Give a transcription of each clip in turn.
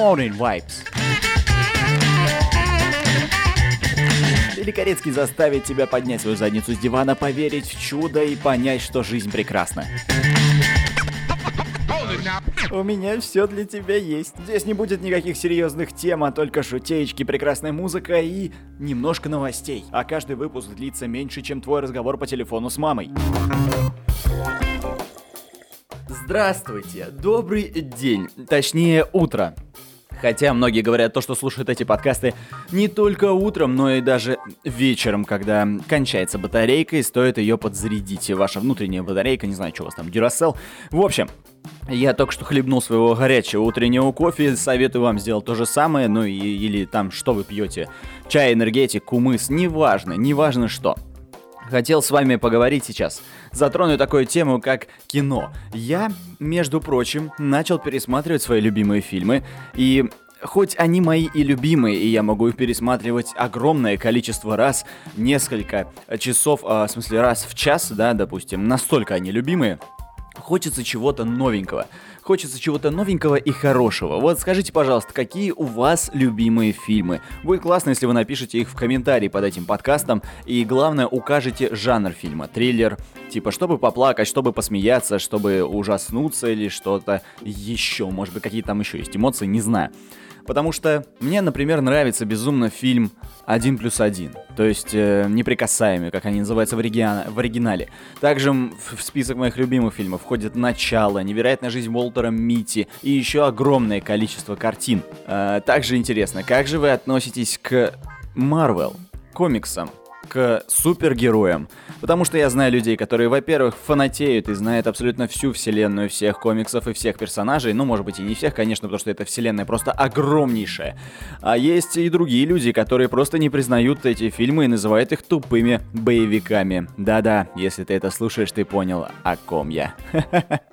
Morning Vibes. Великорецкий заставит тебя поднять свою задницу с дивана, поверить в чудо и понять, что жизнь прекрасна. У меня все для тебя есть. Здесь не будет никаких серьезных тем, а только шутеечки, прекрасная музыка и немножко новостей. А каждый выпуск длится меньше, чем твой разговор по телефону с мамой. Здравствуйте, добрый день, точнее утро. Хотя многие говорят то, что слушают эти подкасты не только утром, но и даже вечером, когда кончается батарейка и стоит ее подзарядить. Ваша внутренняя батарейка, не знаю, что у вас там, Duracell. В общем, я только что хлебнул своего горячего утреннего кофе, советую вам сделать то же самое, ну и, или там что вы пьете, чай, энергетик, кумыс, неважно, неважно что. Хотел с вами поговорить сейчас. Затрону такую тему, как кино. Я, между прочим, начал пересматривать свои любимые фильмы, и Хоть они мои и любимые, и я могу их пересматривать огромное количество раз, несколько часов, а, в смысле раз в час, да, допустим, настолько они любимые, хочется чего-то новенького. Хочется чего-то новенького и хорошего. Вот скажите, пожалуйста, какие у вас любимые фильмы? Будет классно, если вы напишите их в комментарии под этим подкастом. И главное, укажете жанр фильма. Триллер, типа, чтобы поплакать, чтобы посмеяться, чтобы ужаснуться или что-то еще. Может быть, какие там еще есть эмоции, не знаю. Потому что мне, например, нравится безумно фильм «Один плюс один», то есть э, «Неприкасаемый», как они называются в, оригинале, в оригинале. Также в список моих любимых фильмов входит «Начало», «Невероятная жизнь Уолтера Мити» и еще огромное количество картин. Э, также интересно, как же вы относитесь к Марвел, комиксам, к супергероям. Потому что я знаю людей, которые, во-первых, фанатеют и знают абсолютно всю вселенную всех комиксов и всех персонажей. Ну, может быть, и не всех, конечно, потому что эта вселенная просто огромнейшая. А есть и другие люди, которые просто не признают эти фильмы и называют их тупыми боевиками. Да-да, если ты это слушаешь, ты понял, о ком я.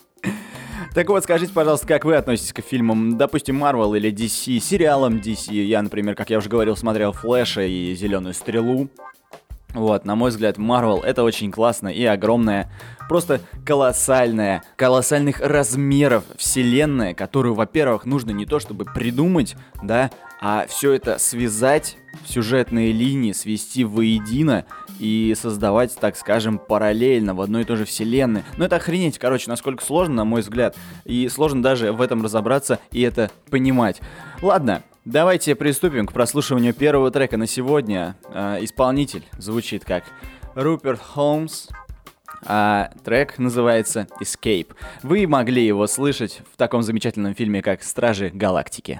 Так вот, скажите, пожалуйста, как вы относитесь к фильмам, допустим, Marvel или DC, сериалам DC? Я, например, как я уже говорил, смотрел Флэша и Зеленую Стрелу. Вот, на мой взгляд, Marvel это очень классно и огромная, просто колоссальная, колоссальных размеров вселенная, которую, во-первых, нужно не то чтобы придумать, да, а все это связать сюжетные линии, свести воедино и создавать, так скажем, параллельно в одной и той же вселенной. Но это охренеть, короче, насколько сложно, на мой взгляд. И сложно даже в этом разобраться и это понимать. Ладно, Давайте приступим к прослушиванию первого трека на сегодня. Э, исполнитель звучит как Руперт Холмс, а трек называется Escape. Вы могли его слышать в таком замечательном фильме, как Стражи Галактики.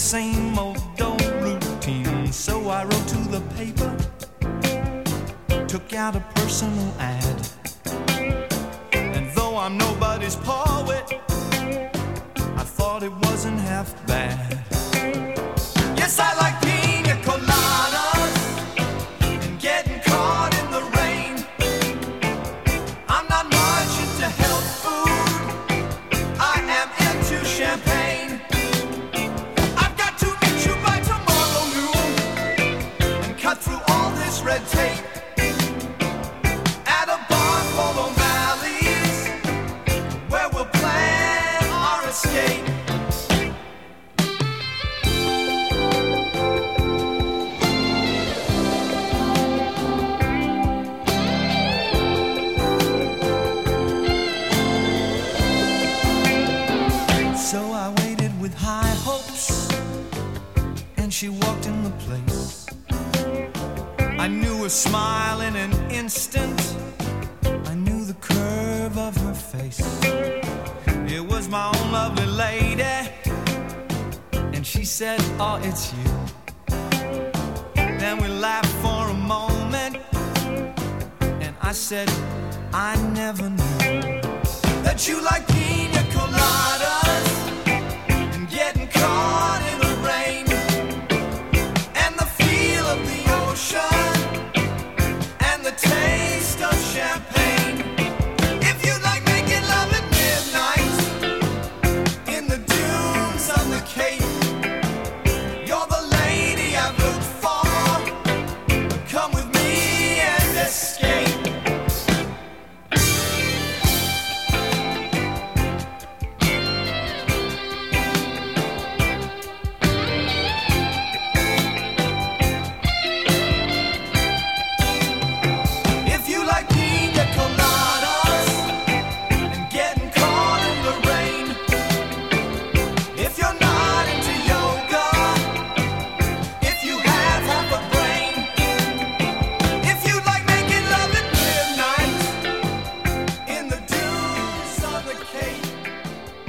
same old old routine. So I wrote to the paper, took out a personal ad. And though I'm nobody's poet, I thought it wasn't half bad. Yes, I like pina coladas 起。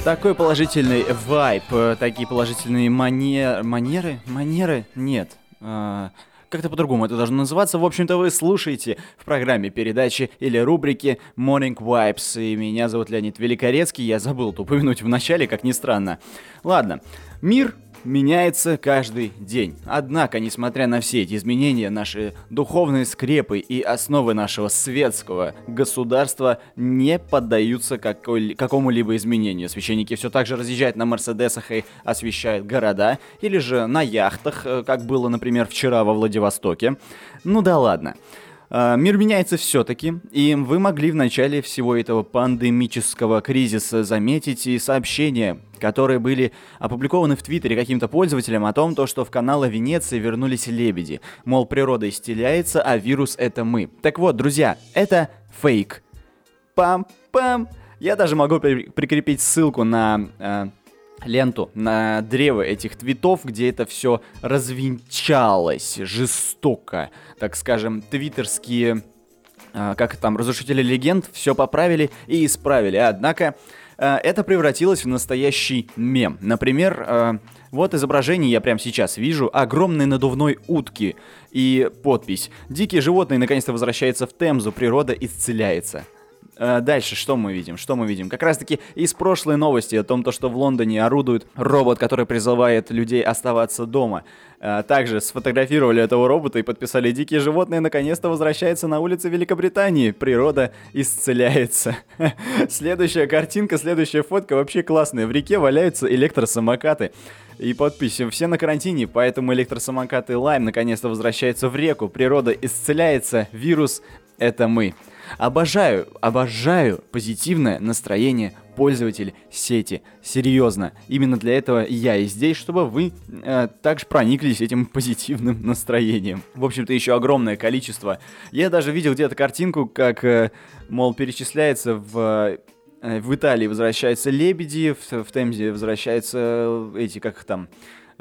Такой положительный вайп, э, такие положительные мане... манеры? Манеры? Нет. А, Как-то по-другому это должно называться. В общем-то, вы слушаете в программе передачи или рубрики Morning Vibes. И меня зовут Леонид Великорецкий. Я забыл это упомянуть в начале, как ни странно. Ладно. Мир меняется каждый день. Однако, несмотря на все эти изменения, наши духовные скрепы и основы нашего светского государства не поддаются какому-либо изменению. Священники все так же разъезжают на Мерседесах и освещают города, или же на яхтах, э, как было, например, вчера во Владивостоке. Ну да ладно. Мир меняется все-таки, и вы могли в начале всего этого пандемического кризиса заметить и сообщения, которые были опубликованы в Твиттере каким-то пользователем о том, то, что в каналы Венеции вернулись лебеди. Мол, природа исцеляется, а вирус это мы. Так вот, друзья, это фейк. Пам-пам. Я даже могу при- прикрепить ссылку на э, ленту, на древо этих твитов, где это все развенчалось жестоко. Так скажем, твиттерские, э, как там, разрушители легенд, все поправили и исправили. Однако э, это превратилось в настоящий мем. Например, э, вот изображение я прямо сейчас вижу огромной надувной утки и подпись «Дикие животные наконец-то возвращаются в Темзу, природа исцеляется». Э, Дальше что мы видим? Что мы видим? Как раз таки из прошлой новости о том, то, что в Лондоне орудует робот, который призывает людей оставаться дома. Э, Также сфотографировали этого робота и подписали «Дикие животные наконец-то возвращаются на улицы Великобритании. Природа исцеляется». Следующая картинка, следующая фотка вообще классная. В реке валяются электросамокаты. И подпись «Все на карантине, поэтому электросамокаты Лайм наконец-то возвращаются в реку. Природа исцеляется. Вирус — это мы». Обожаю, обожаю позитивное настроение пользователей сети. Серьезно. Именно для этого я и здесь, чтобы вы э, также прониклись этим позитивным настроением. В общем-то, еще огромное количество. Я даже видел где-то картинку, как, э, мол, перечисляется в э, в Италии возвращаются лебеди, в, в Темзе возвращаются э, эти, как их там,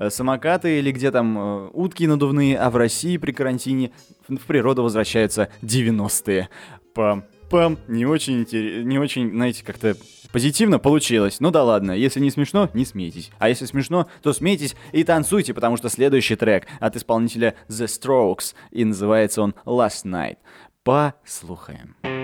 самокаты или где там э, утки надувные, а в России при карантине в природу возвращаются 90-е. Пам-пам, не очень, интерес- не очень, знаете, как-то позитивно получилось. Ну да ладно, если не смешно, не смейтесь. А если смешно, то смейтесь и танцуйте, потому что следующий трек от исполнителя The Strokes, и называется он Last Night. Послухаем. Last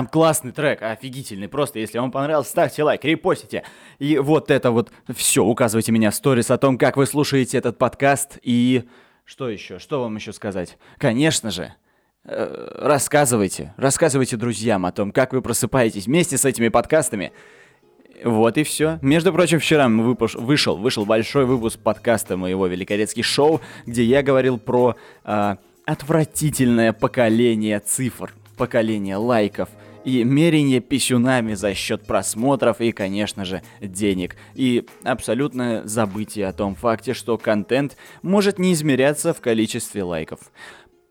Там классный трек, офигительный. Просто, если вам понравился, ставьте лайк, репостите. И вот это вот все. Указывайте меня в сторис о том, как вы слушаете этот подкаст. И что еще? Что вам еще сказать? Конечно же, э, рассказывайте. Рассказывайте друзьям о том, как вы просыпаетесь вместе с этими подкастами. Вот и все. Между прочим, вчера выпуш... вышел, вышел большой выпуск подкаста моего «Великорецкий шоу», где я говорил про э, отвратительное поколение цифр, поколение лайков и мерение писюнами за счет просмотров и, конечно же, денег. И абсолютное забытие о том факте, что контент может не измеряться в количестве лайков.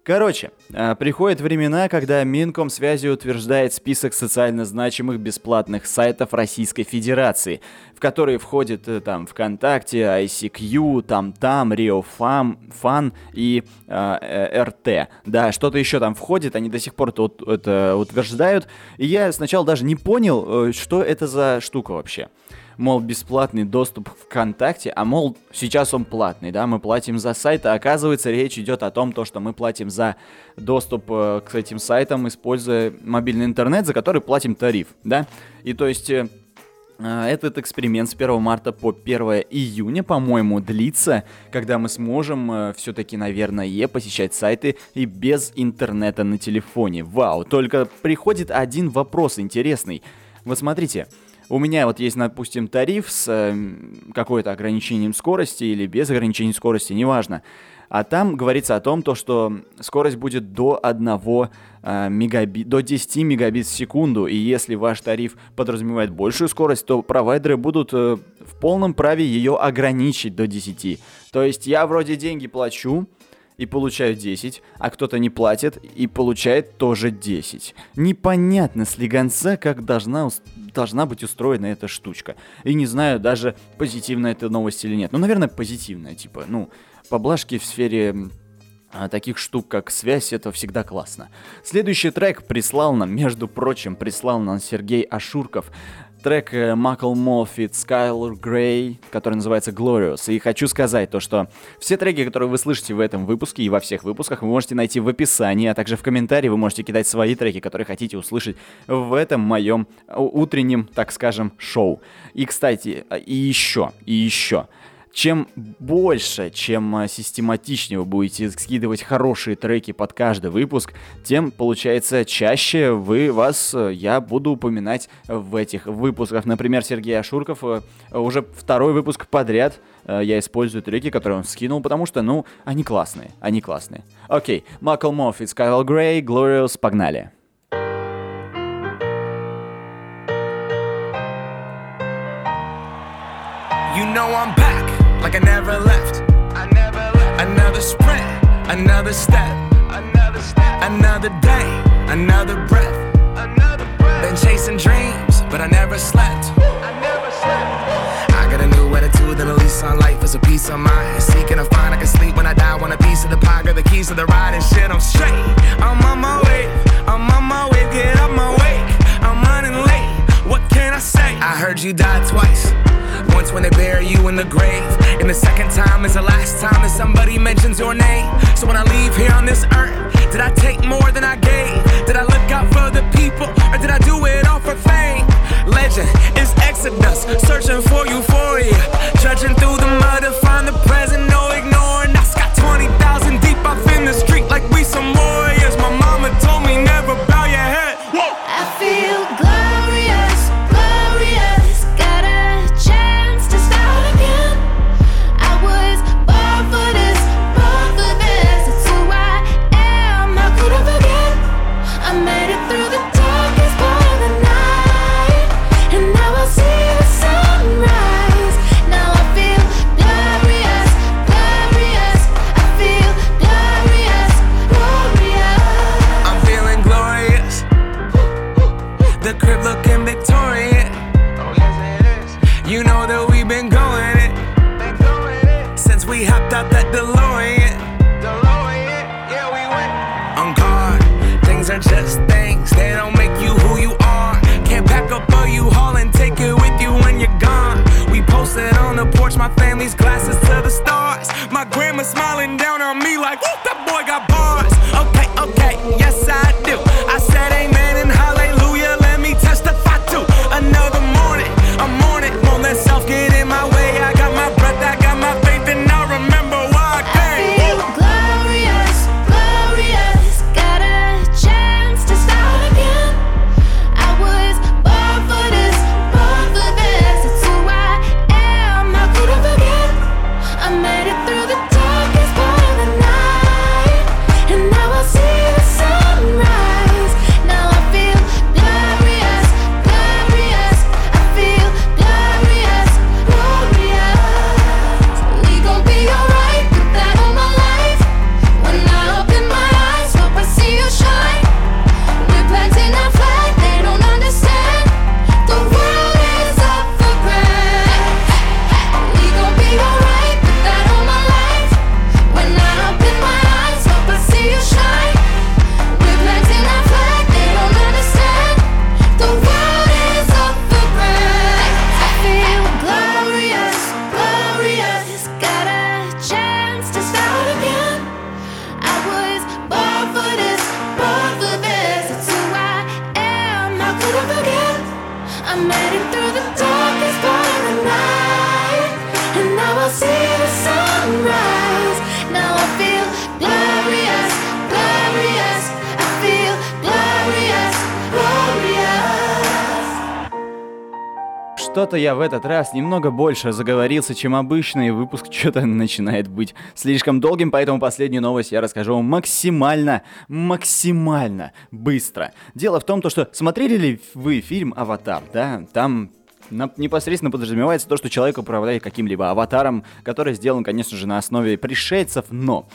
Короче, а, приходят времена, когда Минкомсвязи утверждает список социально значимых бесплатных сайтов Российской Федерации, в которые входят э, там ВКонтакте, ICQ, там-там, RioFam, Фан и э, РТ. Да, что-то еще там входит, они до сих пор это, это утверждают. И я сначала даже не понял, э, что это за штука вообще мол, бесплатный доступ в ВКонтакте, а мол, сейчас он платный, да, мы платим за сайт, а оказывается речь идет о том, то, что мы платим за доступ э, к этим сайтам, используя мобильный интернет, за который платим тариф, да, и то есть... Э, э этот эксперимент с 1 марта по 1 июня, по-моему, длится, когда мы сможем все-таки, наверное, посещать сайты и без интернета на телефоне. Вау, только приходит один вопрос интересный. Вот смотрите, у меня вот есть, допустим, тариф с э, какой-то ограничением скорости или без ограничения скорости, неважно. А там говорится о том, то, что скорость будет до 1 э, мегабит, до 10 мегабит в секунду. И если ваш тариф подразумевает большую скорость, то провайдеры будут э, в полном праве ее ограничить до 10. То есть я вроде деньги плачу, и получаю 10, а кто-то не платит и получает тоже 10. Непонятно с легонца, как должна, должна быть устроена эта штучка. И не знаю даже, позитивная эта новость или нет. Ну, наверное, позитивная, типа, ну, поблажки в сфере а, таких штук, как связь, это всегда классно. Следующий трек прислал нам, между прочим, прислал нам Сергей Ашурков трек Macklemore feat. Skylar Grey, который называется Glorious. И хочу сказать то, что все треки, которые вы слышите в этом выпуске и во всех выпусках, вы можете найти в описании, а также в комментарии вы можете кидать свои треки, которые хотите услышать в этом моем утреннем, так скажем, шоу. И, кстати, и еще, и еще чем больше, чем а, систематичнее вы будете скидывать хорошие треки под каждый выпуск, тем, получается, чаще вы вас, э, я буду упоминать в этих выпусках. Например, Сергей Ашурков э, уже второй выпуск подряд э, я использую треки, которые он скинул, потому что, ну, они классные, они классные. Окей, Macklemore feat. Skylar Grey, Glorious, погнали. You know I'm. Like I never left. I never left. Another sprint, another step, another step, another day, another breath. Another breath. Been chasing dreams, but I never slept. I never slept. I got a new attitude and a lease on life is a peace of mind. Seeking to find I can sleep when I die. Want a piece of the pie, got the keys to the ride and shit. I'm straight. I'm on my way. I'm on my way. Get up my way. I'm running late. What can I say? I heard you died twice. Once when they bury you in the grave, and the second time is the last time that somebody mentions your name. So when I leave here on this earth, did I take more than I gave? Did I look out for the people, or did I do it all for fame? Legend is Exodus, searching for euphoria, trudging through the mud to find the present, no ignoring. I got 20,000 deep off in the things are just things. They don't make you who you are. Can't pack up all you haul and take it with you when you're gone. We posted on the porch, my family's glasses to the stars. My grandma smiling down on me like, made it Что-то я в этот раз немного больше заговорился, чем обычно, и выпуск что-то начинает быть слишком долгим, поэтому последнюю новость я расскажу вам максимально, максимально быстро. Дело в том, то, что смотрели ли вы фильм «Аватар», да? Там непосредственно подразумевается то, что человек управляет каким-либо аватаром, который сделан, конечно же, на основе пришельцев, но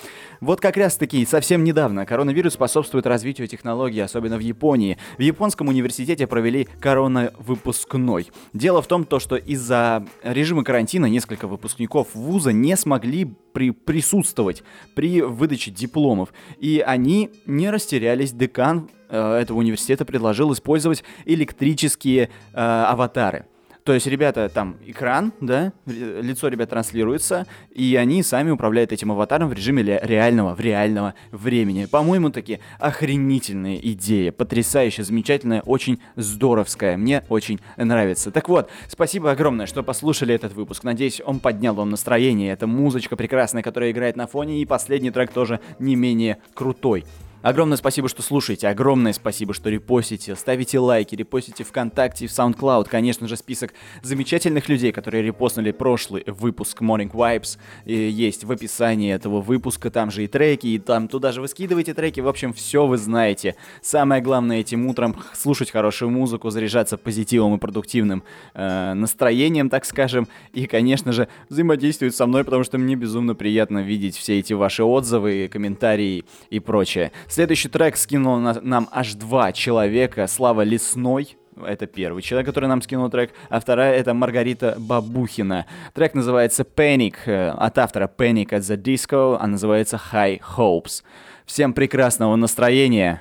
вот как раз-таки совсем недавно коронавирус способствует развитию технологий, особенно в Японии. В японском университете провели коронавыпускной. Дело в том, то, что из-за режима карантина несколько выпускников вуза не смогли при присутствовать при выдаче дипломов, и они не растерялись. Декан э, этого университета предложил использовать электрические э, аватары. То есть, ребята, там экран, да, лицо ребят транслируется, и они сами управляют этим аватаром в режиме реального, в реального времени. По-моему, такие охренительная идея, потрясающая, замечательная, очень здоровская. Мне очень нравится. Так вот, спасибо огромное, что послушали этот выпуск. Надеюсь, он поднял вам настроение. Это музычка прекрасная, которая играет на фоне, и последний трек тоже не менее крутой. Огромное спасибо, что слушаете, огромное спасибо, что репостите, ставите лайки, репостите ВКонтакте и в SoundCloud. Конечно же, список замечательных людей, которые репостнули прошлый выпуск Morning Vibes, есть в описании этого выпуска. Там же и треки, и там туда же вы скидываете треки. В общем, все вы знаете. Самое главное этим утром слушать хорошую музыку, заряжаться позитивом и продуктивным э, настроением, так скажем. И, конечно же, взаимодействовать со мной, потому что мне безумно приятно видеть все эти ваши отзывы, комментарии и прочее. Следующий трек скинул на- нам аж два человека. Слава Лесной. Это первый человек, который нам скинул трек, а вторая это Маргарита Бабухина. Трек называется Panic, э, от автора Panic at the Disco, а называется High Hopes. Всем прекрасного настроения,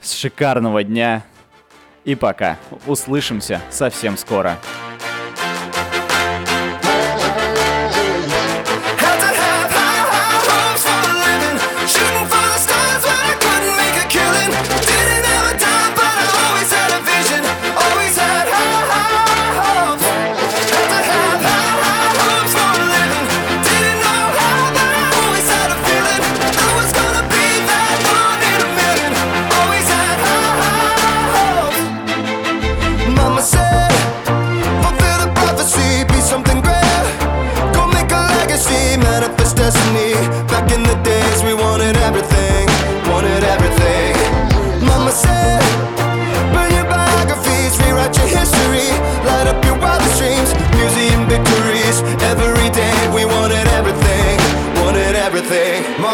шикарного дня и пока. Услышимся совсем скоро. Had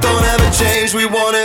don't ever change. We want it.